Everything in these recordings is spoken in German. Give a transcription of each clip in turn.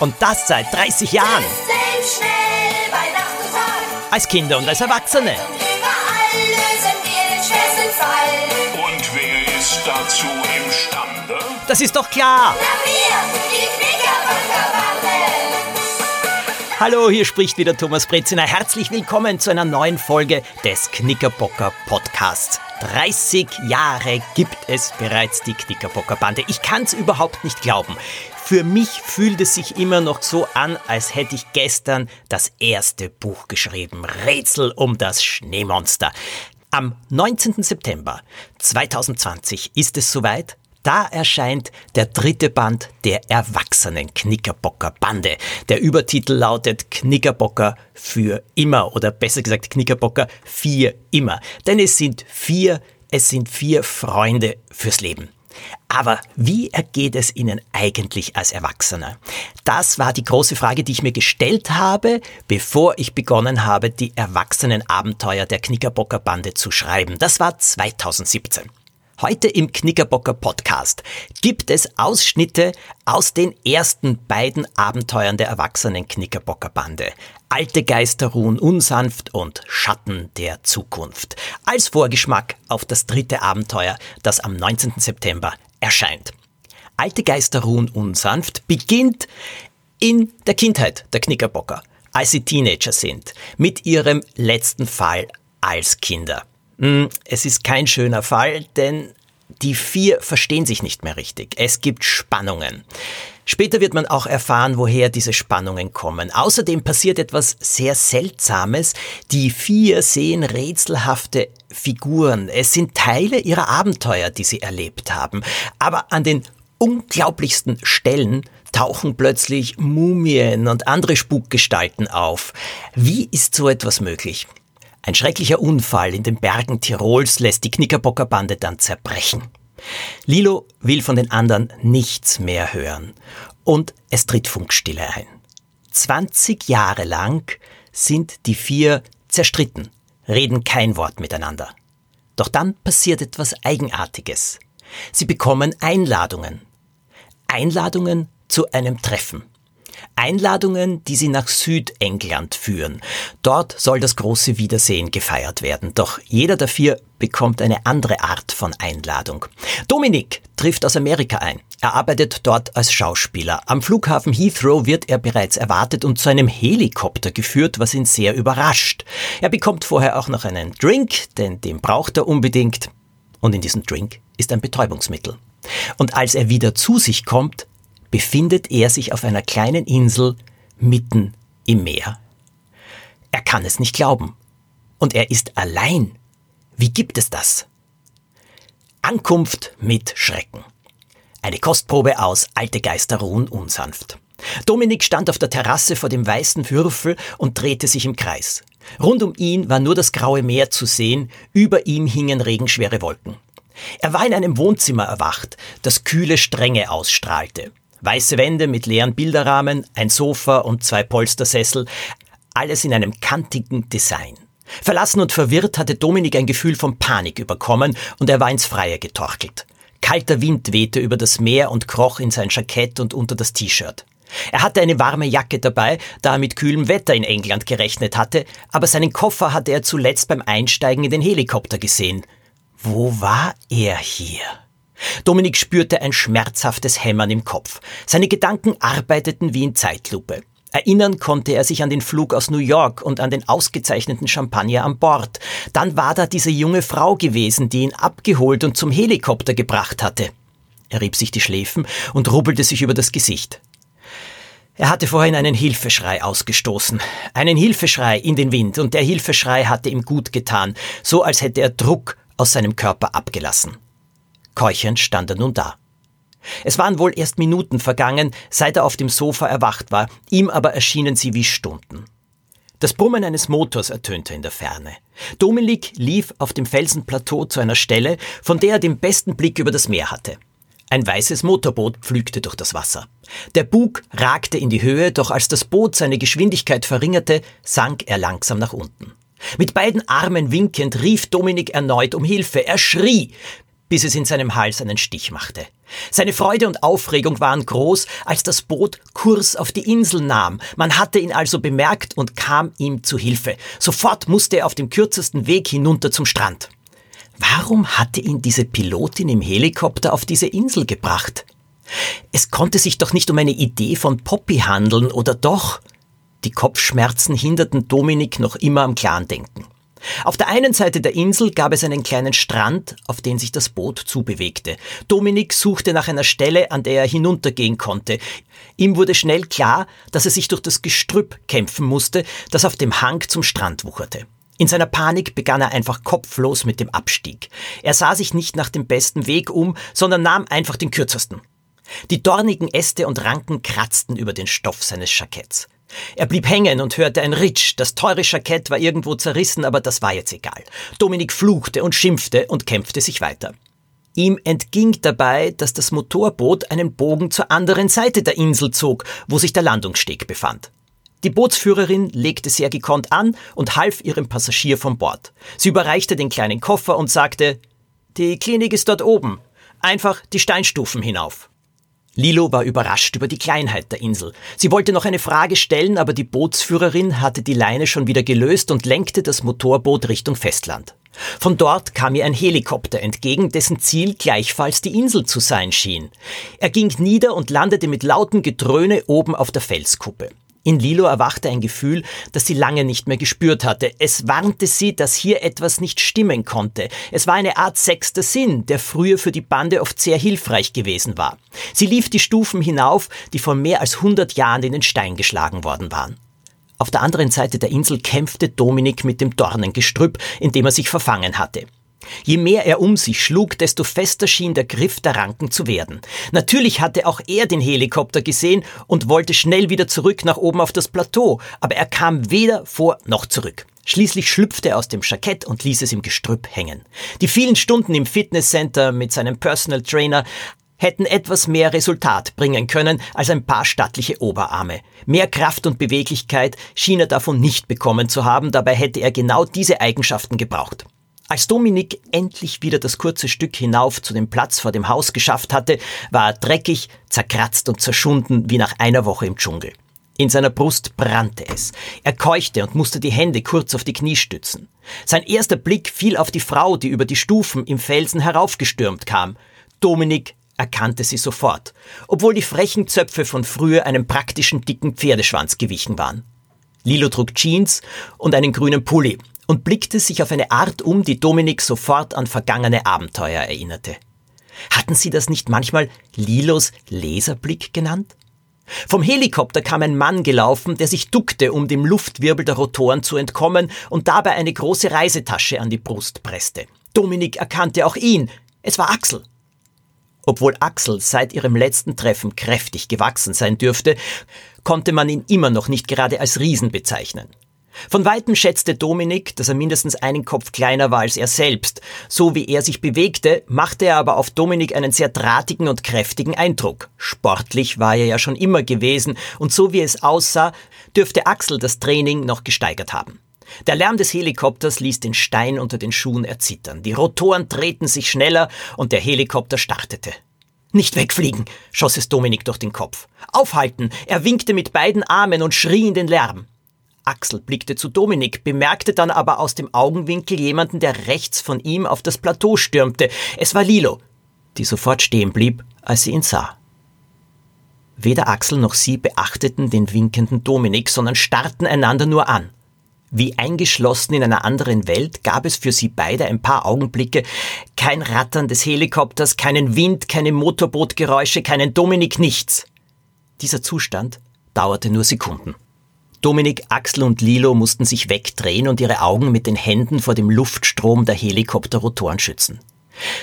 Und das seit 30 Jahren. schnell bei Nacht und Tag. Als Kinder und als Erwachsene. Und überall lösen wir den schwersten Fall. Und wer ist dazu imstande? Das ist doch klar. Hallo, hier spricht wieder Thomas Breziner. Herzlich willkommen zu einer neuen Folge des Knickerbocker Podcasts. 30 Jahre gibt es bereits die Knickerbocker Bande. Ich kann es überhaupt nicht glauben. Für mich fühlt es sich immer noch so an, als hätte ich gestern das erste Buch geschrieben. Rätsel um das Schneemonster. Am 19. September 2020 ist es soweit. Da erscheint der dritte Band der erwachsenen Knickerbocker Bande. Der Übertitel lautet Knickerbocker für immer oder besser gesagt Knickerbocker vier immer. Denn es sind vier, es sind vier Freunde fürs Leben. Aber wie ergeht es Ihnen eigentlich als Erwachsener? Das war die große Frage, die ich mir gestellt habe, bevor ich begonnen habe, die erwachsenen Abenteuer der Knickerbocker Bande zu schreiben. Das war 2017. Heute im Knickerbocker Podcast gibt es Ausschnitte aus den ersten beiden Abenteuern der erwachsenen Knickerbocker Bande. Alte Geister ruhen unsanft und Schatten der Zukunft. Als Vorgeschmack auf das dritte Abenteuer, das am 19. September erscheint. Alte Geister ruhen unsanft beginnt in der Kindheit der Knickerbocker, als sie Teenager sind, mit ihrem letzten Fall als Kinder. Hm, Es ist kein schöner Fall, denn die vier verstehen sich nicht mehr richtig. Es gibt Spannungen. Später wird man auch erfahren, woher diese Spannungen kommen. Außerdem passiert etwas sehr Seltsames. Die vier sehen rätselhafte Figuren. Es sind Teile ihrer Abenteuer, die sie erlebt haben. Aber an den unglaublichsten Stellen tauchen plötzlich Mumien und andere Spukgestalten auf. Wie ist so etwas möglich? Ein schrecklicher Unfall in den Bergen Tirols lässt die Knickerbocker Bande dann zerbrechen. Lilo will von den anderen nichts mehr hören und es tritt Funkstille ein. 20 Jahre lang sind die vier zerstritten, reden kein Wort miteinander. Doch dann passiert etwas Eigenartiges. Sie bekommen Einladungen. Einladungen zu einem Treffen. Einladungen, die sie nach Südengland führen. Dort soll das große Wiedersehen gefeiert werden. Doch jeder der vier bekommt eine andere Art von Einladung. Dominik trifft aus Amerika ein. Er arbeitet dort als Schauspieler. Am Flughafen Heathrow wird er bereits erwartet und zu einem Helikopter geführt, was ihn sehr überrascht. Er bekommt vorher auch noch einen Drink, denn den braucht er unbedingt. Und in diesem Drink ist ein Betäubungsmittel. Und als er wieder zu sich kommt, befindet er sich auf einer kleinen Insel mitten im Meer. Er kann es nicht glauben. Und er ist allein. Wie gibt es das? Ankunft mit Schrecken. Eine Kostprobe aus Alte Geister ruhen unsanft. Dominik stand auf der Terrasse vor dem weißen Würfel und drehte sich im Kreis. Rund um ihn war nur das graue Meer zu sehen, über ihm hingen regenschwere Wolken. Er war in einem Wohnzimmer erwacht, das kühle Strenge ausstrahlte. Weiße Wände mit leeren Bilderrahmen, ein Sofa und zwei Polstersessel, alles in einem kantigen Design. Verlassen und verwirrt hatte Dominik ein Gefühl von Panik überkommen und er war ins Freie getorkelt. Kalter Wind wehte über das Meer und kroch in sein Jackett und unter das T-Shirt. Er hatte eine warme Jacke dabei, da er mit kühlem Wetter in England gerechnet hatte, aber seinen Koffer hatte er zuletzt beim Einsteigen in den Helikopter gesehen. Wo war er hier? Dominik spürte ein schmerzhaftes Hämmern im Kopf. Seine Gedanken arbeiteten wie in Zeitlupe. Erinnern konnte er sich an den Flug aus New York und an den ausgezeichneten Champagner an Bord. Dann war da diese junge Frau gewesen, die ihn abgeholt und zum Helikopter gebracht hatte. Er rieb sich die Schläfen und rubbelte sich über das Gesicht. Er hatte vorhin einen Hilfeschrei ausgestoßen. Einen Hilfeschrei in den Wind, und der Hilfeschrei hatte ihm gut getan, so als hätte er Druck aus seinem Körper abgelassen. Keuchend stand er nun da. Es waren wohl erst Minuten vergangen, seit er auf dem Sofa erwacht war, ihm aber erschienen sie wie Stunden. Das Brummen eines Motors ertönte in der Ferne. Dominik lief auf dem Felsenplateau zu einer Stelle, von der er den besten Blick über das Meer hatte. Ein weißes Motorboot pflügte durch das Wasser. Der Bug ragte in die Höhe, doch als das Boot seine Geschwindigkeit verringerte, sank er langsam nach unten. Mit beiden Armen winkend rief Dominik erneut um Hilfe. Er schrie, bis es in seinem Hals einen Stich machte. Seine Freude und Aufregung waren groß, als das Boot Kurs auf die Insel nahm. Man hatte ihn also bemerkt und kam ihm zu Hilfe. Sofort musste er auf dem kürzesten Weg hinunter zum Strand. Warum hatte ihn diese Pilotin im Helikopter auf diese Insel gebracht? Es konnte sich doch nicht um eine Idee von Poppy handeln, oder doch? Die Kopfschmerzen hinderten Dominik noch immer am klaren Denken. Auf der einen Seite der Insel gab es einen kleinen Strand, auf den sich das Boot zubewegte. Dominik suchte nach einer Stelle, an der er hinuntergehen konnte. Ihm wurde schnell klar, dass er sich durch das Gestrüpp kämpfen musste, das auf dem Hang zum Strand wucherte. In seiner Panik begann er einfach kopflos mit dem Abstieg. Er sah sich nicht nach dem besten Weg um, sondern nahm einfach den kürzesten. Die dornigen Äste und Ranken kratzten über den Stoff seines Jacketts. Er blieb hängen und hörte ein Ritsch. Das teure Jackett war irgendwo zerrissen, aber das war jetzt egal. Dominik fluchte und schimpfte und kämpfte sich weiter. Ihm entging dabei, dass das Motorboot einen Bogen zur anderen Seite der Insel zog, wo sich der Landungssteg befand. Die Bootsführerin legte sehr gekonnt an und half ihrem Passagier von Bord. Sie überreichte den kleinen Koffer und sagte, die Klinik ist dort oben. Einfach die Steinstufen hinauf. Lilo war überrascht über die Kleinheit der Insel. Sie wollte noch eine Frage stellen, aber die Bootsführerin hatte die Leine schon wieder gelöst und lenkte das Motorboot Richtung Festland. Von dort kam ihr ein Helikopter entgegen, dessen Ziel gleichfalls die Insel zu sein schien. Er ging nieder und landete mit lautem Gedröhne oben auf der Felskuppe. In Lilo erwachte ein Gefühl, das sie lange nicht mehr gespürt hatte. Es warnte sie, dass hier etwas nicht stimmen konnte. Es war eine Art sechster Sinn, der früher für die Bande oft sehr hilfreich gewesen war. Sie lief die Stufen hinauf, die vor mehr als hundert Jahren in den Stein geschlagen worden waren. Auf der anderen Seite der Insel kämpfte Dominik mit dem Dornengestrüpp, in dem er sich verfangen hatte. Je mehr er um sich schlug, desto fester schien der Griff der Ranken zu werden. Natürlich hatte auch er den Helikopter gesehen und wollte schnell wieder zurück nach oben auf das Plateau, aber er kam weder vor noch zurück. Schließlich schlüpfte er aus dem Jackett und ließ es im Gestrüpp hängen. Die vielen Stunden im Fitnesscenter mit seinem Personal Trainer hätten etwas mehr Resultat bringen können als ein paar stattliche Oberarme. Mehr Kraft und Beweglichkeit schien er davon nicht bekommen zu haben, dabei hätte er genau diese Eigenschaften gebraucht. Als Dominik endlich wieder das kurze Stück hinauf zu dem Platz vor dem Haus geschafft hatte, war er dreckig, zerkratzt und zerschunden wie nach einer Woche im Dschungel. In seiner Brust brannte es. Er keuchte und musste die Hände kurz auf die Knie stützen. Sein erster Blick fiel auf die Frau, die über die Stufen im Felsen heraufgestürmt kam. Dominik erkannte sie sofort, obwohl die frechen Zöpfe von früher einem praktischen dicken Pferdeschwanz gewichen waren. Lilo trug Jeans und einen grünen Pulli und blickte sich auf eine Art um, die Dominik sofort an vergangene Abenteuer erinnerte. Hatten Sie das nicht manchmal Lilos Laserblick genannt? Vom Helikopter kam ein Mann gelaufen, der sich duckte, um dem Luftwirbel der Rotoren zu entkommen und dabei eine große Reisetasche an die Brust presste. Dominik erkannte auch ihn. Es war Axel. Obwohl Axel seit ihrem letzten Treffen kräftig gewachsen sein dürfte, konnte man ihn immer noch nicht gerade als Riesen bezeichnen. Von weitem schätzte Dominik, dass er mindestens einen Kopf kleiner war als er selbst. So wie er sich bewegte, machte er aber auf Dominik einen sehr drahtigen und kräftigen Eindruck. Sportlich war er ja schon immer gewesen und so wie es aussah, dürfte Axel das Training noch gesteigert haben. Der Lärm des Helikopters ließ den Stein unter den Schuhen erzittern. Die Rotoren drehten sich schneller und der Helikopter startete. Nicht wegfliegen, schoss es Dominik durch den Kopf. Aufhalten! Er winkte mit beiden Armen und schrie in den Lärm. Axel blickte zu Dominik, bemerkte dann aber aus dem Augenwinkel jemanden, der rechts von ihm auf das Plateau stürmte. Es war Lilo, die sofort stehen blieb, als sie ihn sah. Weder Axel noch sie beachteten den winkenden Dominik, sondern starrten einander nur an. Wie eingeschlossen in einer anderen Welt gab es für sie beide ein paar Augenblicke kein Rattern des Helikopters, keinen Wind, keine Motorbootgeräusche, keinen Dominik, nichts. Dieser Zustand dauerte nur Sekunden. Dominik, Axel und Lilo mussten sich wegdrehen und ihre Augen mit den Händen vor dem Luftstrom der Helikopterrotoren schützen.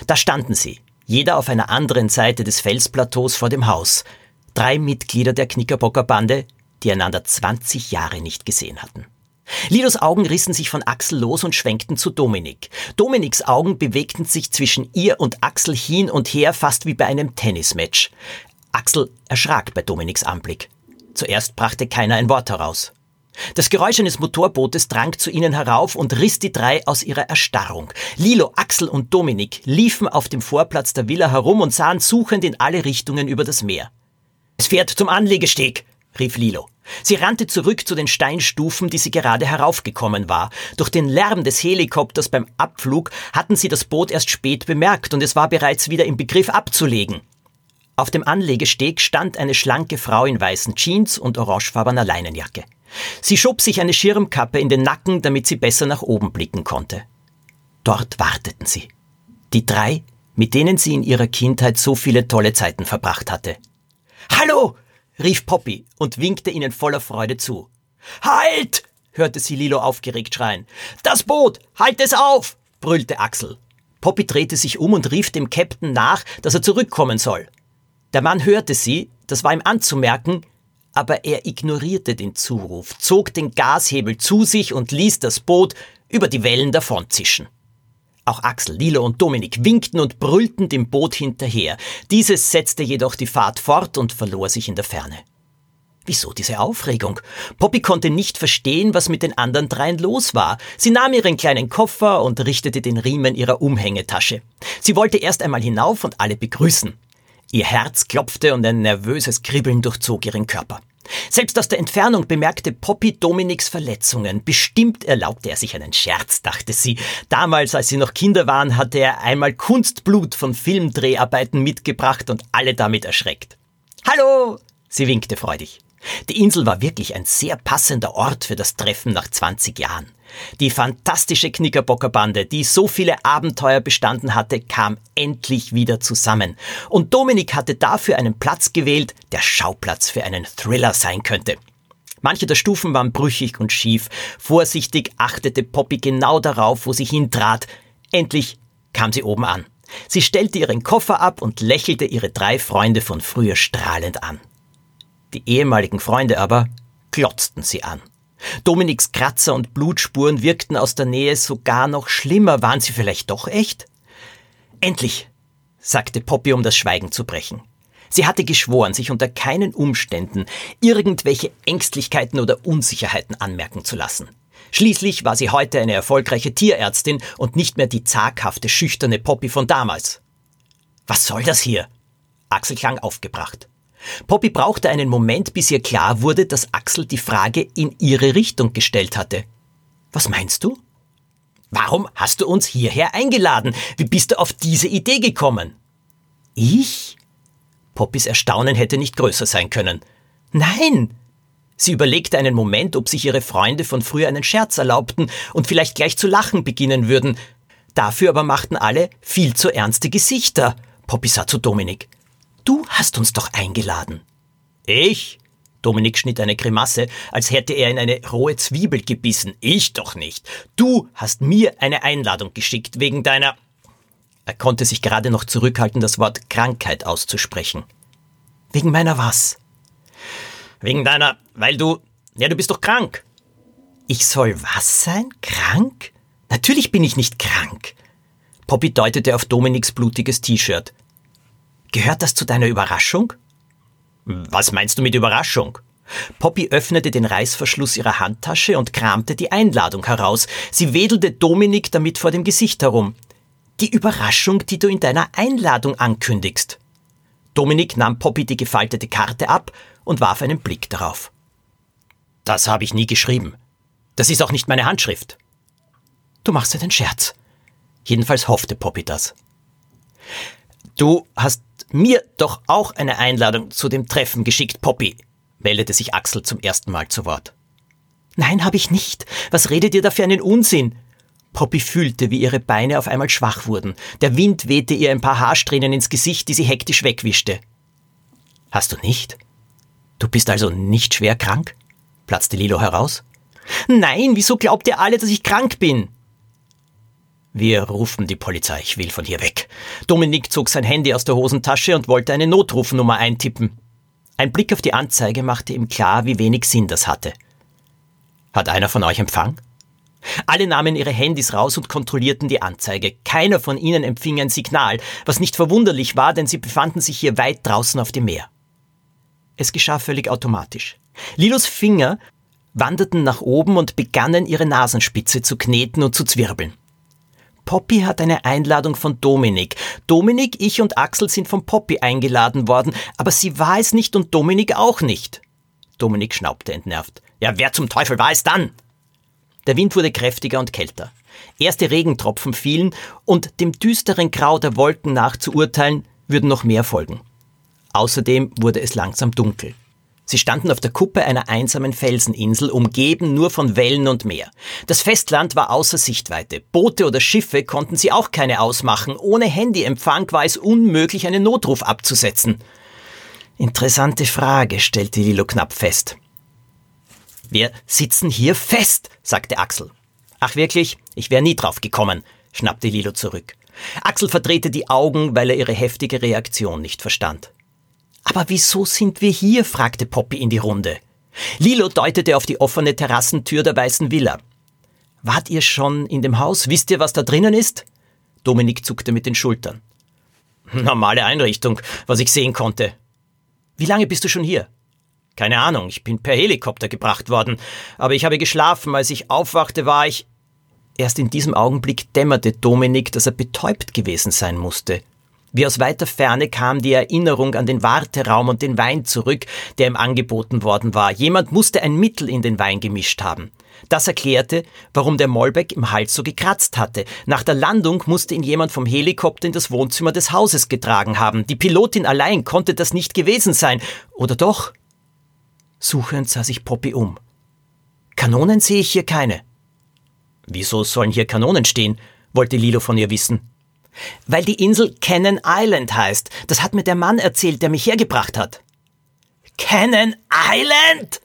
Da standen sie, jeder auf einer anderen Seite des Felsplateaus vor dem Haus. Drei Mitglieder der Knickerbocker Bande, die einander 20 Jahre nicht gesehen hatten. Lilos Augen rissen sich von Axel los und schwenkten zu Dominik. Dominiks Augen bewegten sich zwischen ihr und Axel hin und her, fast wie bei einem Tennismatch. Axel erschrak bei Dominiks Anblick. Zuerst brachte keiner ein Wort heraus. Das Geräusch eines Motorbootes drang zu ihnen herauf und riss die drei aus ihrer Erstarrung. Lilo, Axel und Dominik liefen auf dem Vorplatz der Villa herum und sahen suchend in alle Richtungen über das Meer. Es fährt zum Anlegesteg, rief Lilo. Sie rannte zurück zu den Steinstufen, die sie gerade heraufgekommen war. Durch den Lärm des Helikopters beim Abflug hatten sie das Boot erst spät bemerkt und es war bereits wieder im Begriff abzulegen. Auf dem Anlegesteg stand eine schlanke Frau in weißen Jeans und orangefarbener Leinenjacke. Sie schob sich eine Schirmkappe in den Nacken, damit sie besser nach oben blicken konnte. Dort warteten sie. Die drei, mit denen sie in ihrer Kindheit so viele tolle Zeiten verbracht hatte. Hallo! rief Poppy und winkte ihnen voller Freude zu. Halt! hörte sie Lilo aufgeregt schreien. Das Boot! Halt es auf! brüllte Axel. Poppy drehte sich um und rief dem Captain nach, dass er zurückkommen soll. Der Mann hörte sie, das war ihm anzumerken, aber er ignorierte den Zuruf, zog den Gashebel zu sich und ließ das Boot über die Wellen davonzischen. Auch Axel, Lilo und Dominik winkten und brüllten dem Boot hinterher. Dieses setzte jedoch die Fahrt fort und verlor sich in der Ferne. Wieso diese Aufregung? Poppy konnte nicht verstehen, was mit den anderen dreien los war. Sie nahm ihren kleinen Koffer und richtete den Riemen ihrer Umhängetasche. Sie wollte erst einmal hinauf und alle begrüßen. Ihr Herz klopfte und ein nervöses Kribbeln durchzog ihren Körper. Selbst aus der Entfernung bemerkte Poppy Dominiks Verletzungen. Bestimmt erlaubte er sich einen Scherz, dachte sie. Damals, als sie noch Kinder waren, hatte er einmal Kunstblut von Filmdreharbeiten mitgebracht und alle damit erschreckt. Hallo! Sie winkte freudig. Die Insel war wirklich ein sehr passender Ort für das Treffen nach 20 Jahren. Die fantastische Knickerbockerbande, die so viele Abenteuer bestanden hatte, kam endlich wieder zusammen. Und Dominik hatte dafür einen Platz gewählt, der Schauplatz für einen Thriller sein könnte. Manche der Stufen waren brüchig und schief. Vorsichtig achtete Poppy genau darauf, wo sie hintrat. Endlich kam sie oben an. Sie stellte ihren Koffer ab und lächelte ihre drei Freunde von früher strahlend an. Die ehemaligen Freunde aber glotzten sie an. Dominiks Kratzer und Blutspuren wirkten aus der Nähe sogar noch schlimmer. Waren sie vielleicht doch echt? Endlich, sagte Poppy, um das Schweigen zu brechen. Sie hatte geschworen, sich unter keinen Umständen irgendwelche Ängstlichkeiten oder Unsicherheiten anmerken zu lassen. Schließlich war sie heute eine erfolgreiche Tierärztin und nicht mehr die zaghafte, schüchterne Poppy von damals. Was soll das hier? Axel klang aufgebracht. Poppy brauchte einen Moment, bis ihr klar wurde, dass Axel die Frage in ihre Richtung gestellt hatte. Was meinst du? Warum hast du uns hierher eingeladen? Wie bist du auf diese Idee gekommen? Ich? Poppys Erstaunen hätte nicht größer sein können. Nein! Sie überlegte einen Moment, ob sich ihre Freunde von früher einen Scherz erlaubten und vielleicht gleich zu lachen beginnen würden. Dafür aber machten alle viel zu ernste Gesichter. Poppy sah zu Dominik. Du hast uns doch eingeladen. Ich? Dominik schnitt eine Grimasse, als hätte er in eine rohe Zwiebel gebissen. Ich doch nicht. Du hast mir eine Einladung geschickt wegen deiner. Er konnte sich gerade noch zurückhalten, das Wort Krankheit auszusprechen. Wegen meiner was? Wegen deiner, weil du. Ja, du bist doch krank. Ich soll was sein? Krank? Natürlich bin ich nicht krank. Poppy deutete auf Dominiks blutiges T-Shirt. Gehört das zu deiner Überraschung? Was meinst du mit Überraschung? Poppy öffnete den Reißverschluss ihrer Handtasche und kramte die Einladung heraus. Sie wedelte Dominik damit vor dem Gesicht herum. Die Überraschung, die du in deiner Einladung ankündigst. Dominik nahm Poppy die gefaltete Karte ab und warf einen Blick darauf. Das habe ich nie geschrieben. Das ist auch nicht meine Handschrift. Du machst einen Scherz. Jedenfalls hoffte Poppy das. Du hast mir doch auch eine Einladung zu dem Treffen geschickt, Poppy, meldete sich Axel zum ersten Mal zu Wort. Nein, habe ich nicht. Was redet ihr da für einen Unsinn? Poppy fühlte, wie ihre Beine auf einmal schwach wurden. Der Wind wehte ihr ein paar Haarsträhnen ins Gesicht, die sie hektisch wegwischte. Hast du nicht? Du bist also nicht schwer krank? platzte Lilo heraus. Nein, wieso glaubt ihr alle, dass ich krank bin? Wir rufen die Polizei, ich will von hier weg. Dominik zog sein Handy aus der Hosentasche und wollte eine Notrufnummer eintippen. Ein Blick auf die Anzeige machte ihm klar, wie wenig Sinn das hatte. Hat einer von euch Empfang? Alle nahmen ihre Handys raus und kontrollierten die Anzeige. Keiner von ihnen empfing ein Signal, was nicht verwunderlich war, denn sie befanden sich hier weit draußen auf dem Meer. Es geschah völlig automatisch. Lilos Finger wanderten nach oben und begannen ihre Nasenspitze zu kneten und zu zwirbeln. Poppy hat eine Einladung von Dominik. Dominik, ich und Axel sind von Poppy eingeladen worden, aber sie war es nicht und Dominik auch nicht. Dominik schnaubte entnervt. Ja, wer zum Teufel war es dann? Der Wind wurde kräftiger und kälter. Erste Regentropfen fielen und dem düsteren Grau der Wolken nach zu urteilen, würden noch mehr folgen. Außerdem wurde es langsam dunkel. Sie standen auf der Kuppe einer einsamen Felseninsel, umgeben nur von Wellen und Meer. Das Festland war außer Sichtweite. Boote oder Schiffe konnten sie auch keine ausmachen. Ohne Handyempfang war es unmöglich, einen Notruf abzusetzen. Interessante Frage, stellte Lilo knapp fest. Wir sitzen hier fest, sagte Axel. Ach wirklich? Ich wäre nie drauf gekommen, schnappte Lilo zurück. Axel verdrehte die Augen, weil er ihre heftige Reaktion nicht verstand. Aber wieso sind wir hier? fragte Poppy in die Runde. Lilo deutete auf die offene Terrassentür der weißen Villa. Wart ihr schon in dem Haus? Wisst ihr, was da drinnen ist? Dominik zuckte mit den Schultern. Normale Einrichtung, was ich sehen konnte. Wie lange bist du schon hier? Keine Ahnung, ich bin per Helikopter gebracht worden, aber ich habe geschlafen, als ich aufwachte, war ich. Erst in diesem Augenblick dämmerte Dominik, dass er betäubt gewesen sein musste. Wie aus weiter Ferne kam die Erinnerung an den Warteraum und den Wein zurück, der ihm angeboten worden war. Jemand musste ein Mittel in den Wein gemischt haben. Das erklärte, warum der Molbeck im Hals so gekratzt hatte. Nach der Landung musste ihn jemand vom Helikopter in das Wohnzimmer des Hauses getragen haben. Die Pilotin allein konnte das nicht gewesen sein. Oder doch? Suchend sah sich Poppy um. Kanonen sehe ich hier keine. Wieso sollen hier Kanonen stehen? wollte Lilo von ihr wissen. Weil die Insel Cannon Island heißt. Das hat mir der Mann erzählt, der mich hergebracht hat. Cannon Island?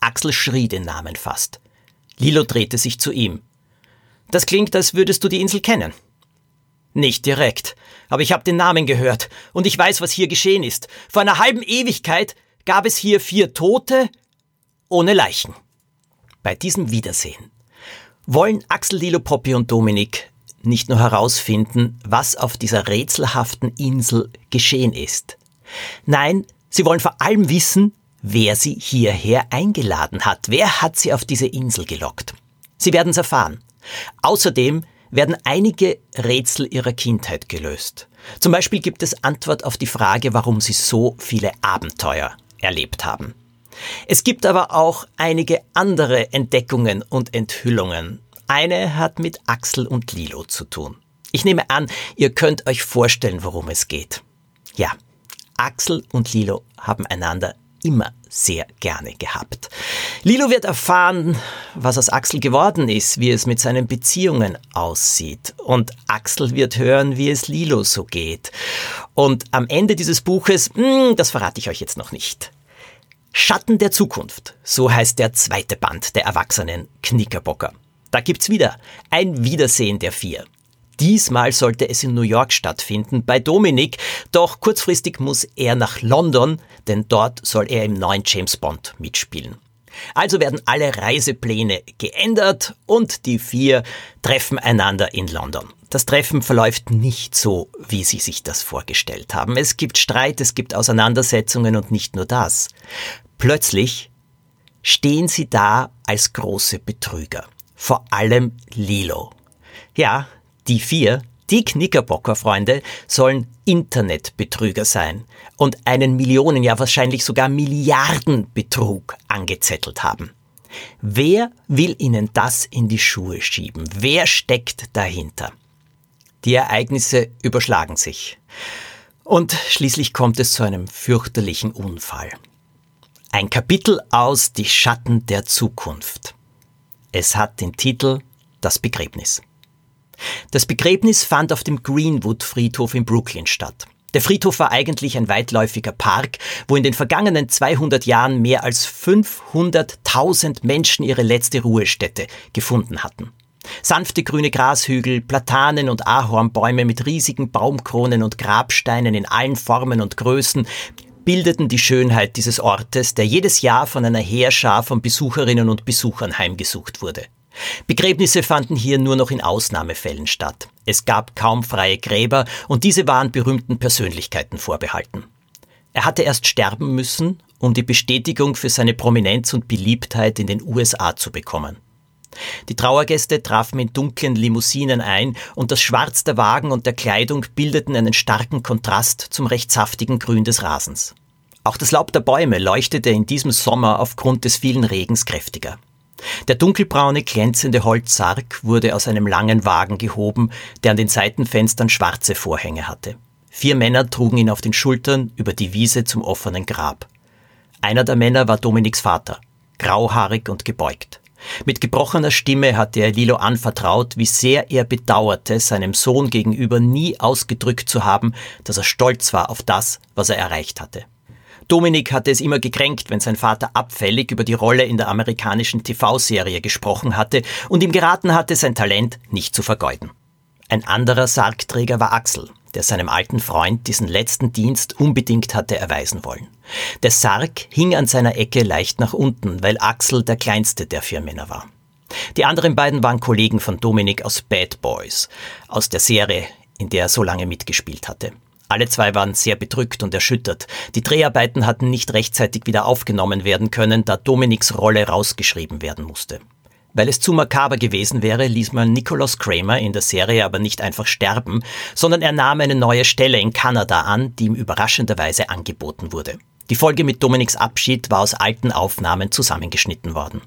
Axel schrie den Namen fast. Lilo drehte sich zu ihm. Das klingt, als würdest du die Insel kennen. Nicht direkt, aber ich habe den Namen gehört und ich weiß, was hier geschehen ist. Vor einer halben Ewigkeit gab es hier vier Tote ohne Leichen. Bei diesem Wiedersehen wollen Axel, Lilo, Poppy und Dominik nicht nur herausfinden, was auf dieser rätselhaften Insel geschehen ist. Nein, sie wollen vor allem wissen, wer sie hierher eingeladen hat. Wer hat sie auf diese Insel gelockt? Sie werden es erfahren. Außerdem werden einige Rätsel ihrer Kindheit gelöst. Zum Beispiel gibt es Antwort auf die Frage, warum sie so viele Abenteuer erlebt haben. Es gibt aber auch einige andere Entdeckungen und Enthüllungen, eine hat mit Axel und Lilo zu tun. Ich nehme an, ihr könnt euch vorstellen, worum es geht. Ja, Axel und Lilo haben einander immer sehr gerne gehabt. Lilo wird erfahren, was aus Axel geworden ist, wie es mit seinen Beziehungen aussieht. Und Axel wird hören, wie es Lilo so geht. Und am Ende dieses Buches, mh, hm, das verrate ich euch jetzt noch nicht. Schatten der Zukunft, so heißt der zweite Band der erwachsenen Knickerbocker. Da gibt's wieder ein Wiedersehen der vier. Diesmal sollte es in New York stattfinden, bei Dominik, doch kurzfristig muss er nach London, denn dort soll er im neuen James Bond mitspielen. Also werden alle Reisepläne geändert und die vier treffen einander in London. Das Treffen verläuft nicht so, wie sie sich das vorgestellt haben. Es gibt Streit, es gibt Auseinandersetzungen und nicht nur das. Plötzlich stehen sie da als große Betrüger vor allem Lilo. Ja, die vier, die Knickerbocker-Freunde, sollen Internetbetrüger sein und einen Millionen, ja wahrscheinlich sogar Milliardenbetrug angezettelt haben. Wer will ihnen das in die Schuhe schieben? Wer steckt dahinter? Die Ereignisse überschlagen sich. Und schließlich kommt es zu einem fürchterlichen Unfall. Ein Kapitel aus Die Schatten der Zukunft. Es hat den Titel Das Begräbnis. Das Begräbnis fand auf dem Greenwood-Friedhof in Brooklyn statt. Der Friedhof war eigentlich ein weitläufiger Park, wo in den vergangenen 200 Jahren mehr als 500.000 Menschen ihre letzte Ruhestätte gefunden hatten. Sanfte grüne Grashügel, Platanen und Ahornbäume mit riesigen Baumkronen und Grabsteinen in allen Formen und Größen bildeten die Schönheit dieses Ortes, der jedes Jahr von einer Heerschar von Besucherinnen und Besuchern heimgesucht wurde. Begräbnisse fanden hier nur noch in Ausnahmefällen statt. Es gab kaum freie Gräber und diese waren berühmten Persönlichkeiten vorbehalten. Er hatte erst sterben müssen, um die Bestätigung für seine Prominenz und Beliebtheit in den USA zu bekommen. Die Trauergäste trafen in dunklen Limousinen ein und das Schwarz der Wagen und der Kleidung bildeten einen starken Kontrast zum recht saftigen Grün des Rasens. Auch das Laub der Bäume leuchtete in diesem Sommer aufgrund des vielen Regens kräftiger. Der dunkelbraune, glänzende Holzsarg wurde aus einem langen Wagen gehoben, der an den Seitenfenstern schwarze Vorhänge hatte. Vier Männer trugen ihn auf den Schultern über die Wiese zum offenen Grab. Einer der Männer war Dominiks Vater, grauhaarig und gebeugt. Mit gebrochener Stimme hatte er Lilo anvertraut, wie sehr er bedauerte, seinem Sohn gegenüber nie ausgedrückt zu haben, dass er stolz war auf das, was er erreicht hatte. Dominik hatte es immer gekränkt, wenn sein Vater abfällig über die Rolle in der amerikanischen TV-Serie gesprochen hatte und ihm geraten hatte, sein Talent nicht zu vergeuden. Ein anderer Sargträger war Axel, der seinem alten Freund diesen letzten Dienst unbedingt hatte erweisen wollen. Der Sarg hing an seiner Ecke leicht nach unten, weil Axel der kleinste der vier Männer war. Die anderen beiden waren Kollegen von Dominik aus Bad Boys, aus der Serie, in der er so lange mitgespielt hatte. Alle zwei waren sehr bedrückt und erschüttert. Die Dreharbeiten hatten nicht rechtzeitig wieder aufgenommen werden können, da Dominiks Rolle rausgeschrieben werden musste. Weil es zu makaber gewesen wäre, ließ man Nicholas Kramer in der Serie aber nicht einfach sterben, sondern er nahm eine neue Stelle in Kanada an, die ihm überraschenderweise angeboten wurde. Die Folge mit Dominiks Abschied war aus alten Aufnahmen zusammengeschnitten worden.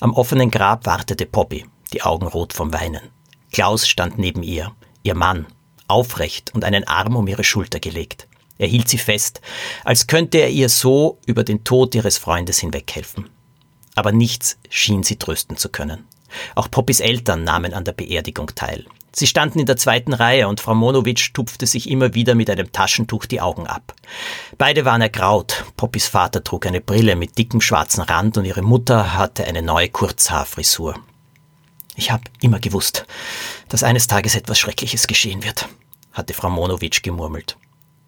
Am offenen Grab wartete Poppy, die Augen rot vom Weinen. Klaus stand neben ihr, ihr Mann, aufrecht und einen Arm um ihre Schulter gelegt. Er hielt sie fest, als könnte er ihr so über den Tod ihres Freundes hinweghelfen. Aber nichts schien sie trösten zu können. Auch Poppys Eltern nahmen an der Beerdigung teil. Sie standen in der zweiten Reihe und Frau Monowitsch tupfte sich immer wieder mit einem Taschentuch die Augen ab. Beide waren ergraut. Poppys Vater trug eine Brille mit dickem schwarzen Rand und ihre Mutter hatte eine neue Kurzhaarfrisur. Ich habe immer gewusst, dass eines Tages etwas Schreckliches geschehen wird, hatte Frau Monowitsch gemurmelt.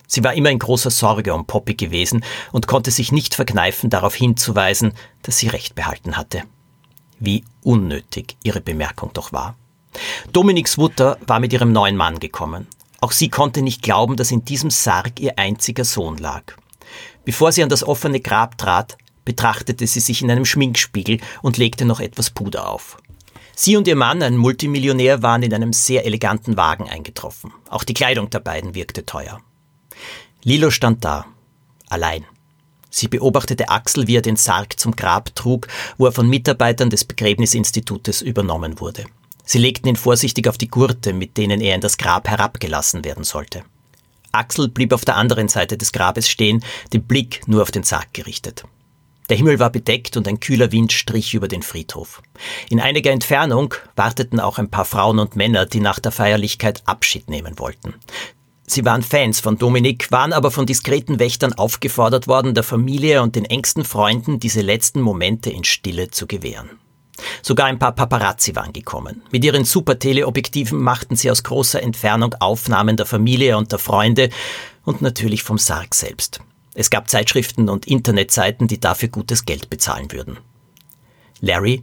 Sie war immer in großer Sorge um Poppy gewesen und konnte sich nicht verkneifen, darauf hinzuweisen, dass sie recht behalten hatte. Wie unnötig ihre Bemerkung doch war. Dominiks Mutter war mit ihrem neuen Mann gekommen. Auch sie konnte nicht glauben, dass in diesem Sarg ihr einziger Sohn lag. Bevor sie an das offene Grab trat, betrachtete sie sich in einem Schminkspiegel und legte noch etwas Puder auf. Sie und ihr Mann, ein Multimillionär, waren in einem sehr eleganten Wagen eingetroffen. Auch die Kleidung der beiden wirkte teuer. Lilo stand da, allein. Sie beobachtete Axel, wie er den Sarg zum Grab trug, wo er von Mitarbeitern des Begräbnisinstitutes übernommen wurde. Sie legten ihn vorsichtig auf die Gurte, mit denen er in das Grab herabgelassen werden sollte. Axel blieb auf der anderen Seite des Grabes stehen, den Blick nur auf den Sarg gerichtet. Der Himmel war bedeckt und ein kühler Wind strich über den Friedhof. In einiger Entfernung warteten auch ein paar Frauen und Männer, die nach der Feierlichkeit Abschied nehmen wollten. Sie waren Fans von Dominik, waren aber von diskreten Wächtern aufgefordert worden, der Familie und den engsten Freunden diese letzten Momente in Stille zu gewähren. Sogar ein paar Paparazzi waren gekommen. Mit ihren Superteleobjektiven machten sie aus großer Entfernung Aufnahmen der Familie und der Freunde und natürlich vom Sarg selbst. Es gab Zeitschriften und Internetseiten, die dafür gutes Geld bezahlen würden. Larry,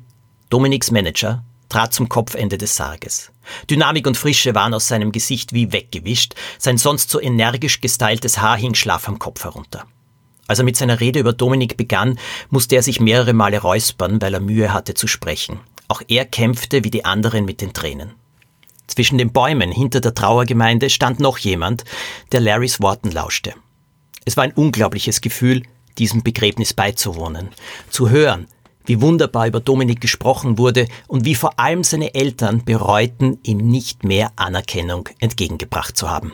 Dominiks Manager, trat zum Kopfende des Sarges. Dynamik und Frische waren aus seinem Gesicht wie weggewischt, sein sonst so energisch gestyltes Haar hing schlaff am Kopf herunter. Als er mit seiner Rede über Dominik begann, musste er sich mehrere Male räuspern, weil er Mühe hatte zu sprechen. Auch er kämpfte wie die anderen mit den Tränen. Zwischen den Bäumen hinter der Trauergemeinde stand noch jemand, der Larrys Worten lauschte. Es war ein unglaubliches Gefühl, diesem Begräbnis beizuwohnen, zu hören, wie wunderbar über Dominik gesprochen wurde und wie vor allem seine Eltern bereuten, ihm nicht mehr Anerkennung entgegengebracht zu haben.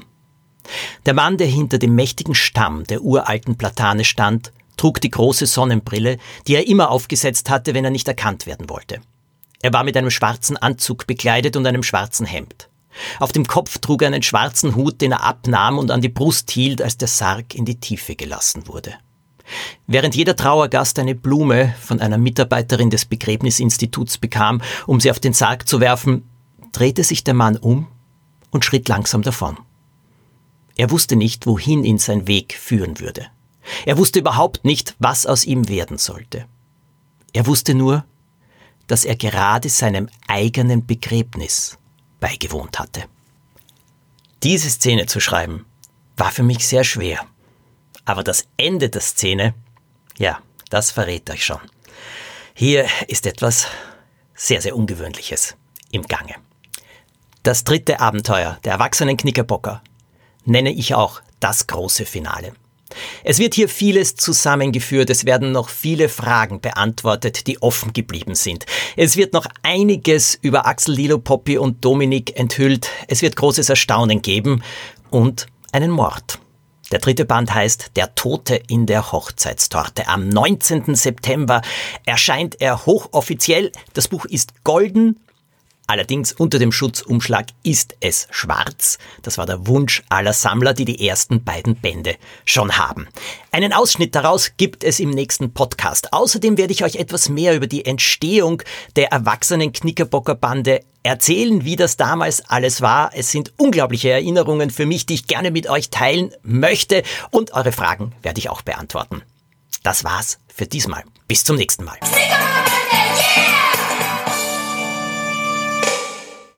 Der Mann, der hinter dem mächtigen Stamm der uralten Platane stand, trug die große Sonnenbrille, die er immer aufgesetzt hatte, wenn er nicht erkannt werden wollte. Er war mit einem schwarzen Anzug bekleidet und einem schwarzen Hemd. Auf dem Kopf trug er einen schwarzen Hut, den er abnahm und an die Brust hielt, als der Sarg in die Tiefe gelassen wurde. Während jeder Trauergast eine Blume von einer Mitarbeiterin des Begräbnisinstituts bekam, um sie auf den Sarg zu werfen, drehte sich der Mann um und schritt langsam davon. Er wusste nicht, wohin ihn sein Weg führen würde. Er wusste überhaupt nicht, was aus ihm werden sollte. Er wusste nur, dass er gerade seinem eigenen Begräbnis beigewohnt hatte. Diese Szene zu schreiben, war für mich sehr schwer. Aber das Ende der Szene Ja, das verrät euch schon. Hier ist etwas sehr, sehr Ungewöhnliches im Gange. Das dritte Abenteuer der erwachsenen Knickerbocker nenne ich auch das große Finale. Es wird hier vieles zusammengeführt, es werden noch viele Fragen beantwortet, die offen geblieben sind. Es wird noch einiges über Axel Lilo, Poppy und Dominik enthüllt, es wird großes Erstaunen geben und einen Mord. Der dritte Band heißt Der Tote in der Hochzeitstorte. Am 19. September erscheint er hochoffiziell. Das Buch ist golden Allerdings unter dem Schutzumschlag ist es schwarz. Das war der Wunsch aller Sammler, die die ersten beiden Bände schon haben. Einen Ausschnitt daraus gibt es im nächsten Podcast. Außerdem werde ich euch etwas mehr über die Entstehung der erwachsenen Knickerbocker Bande erzählen, wie das damals alles war. Es sind unglaubliche Erinnerungen für mich, die ich gerne mit euch teilen möchte und eure Fragen werde ich auch beantworten. Das war's für diesmal. Bis zum nächsten Mal.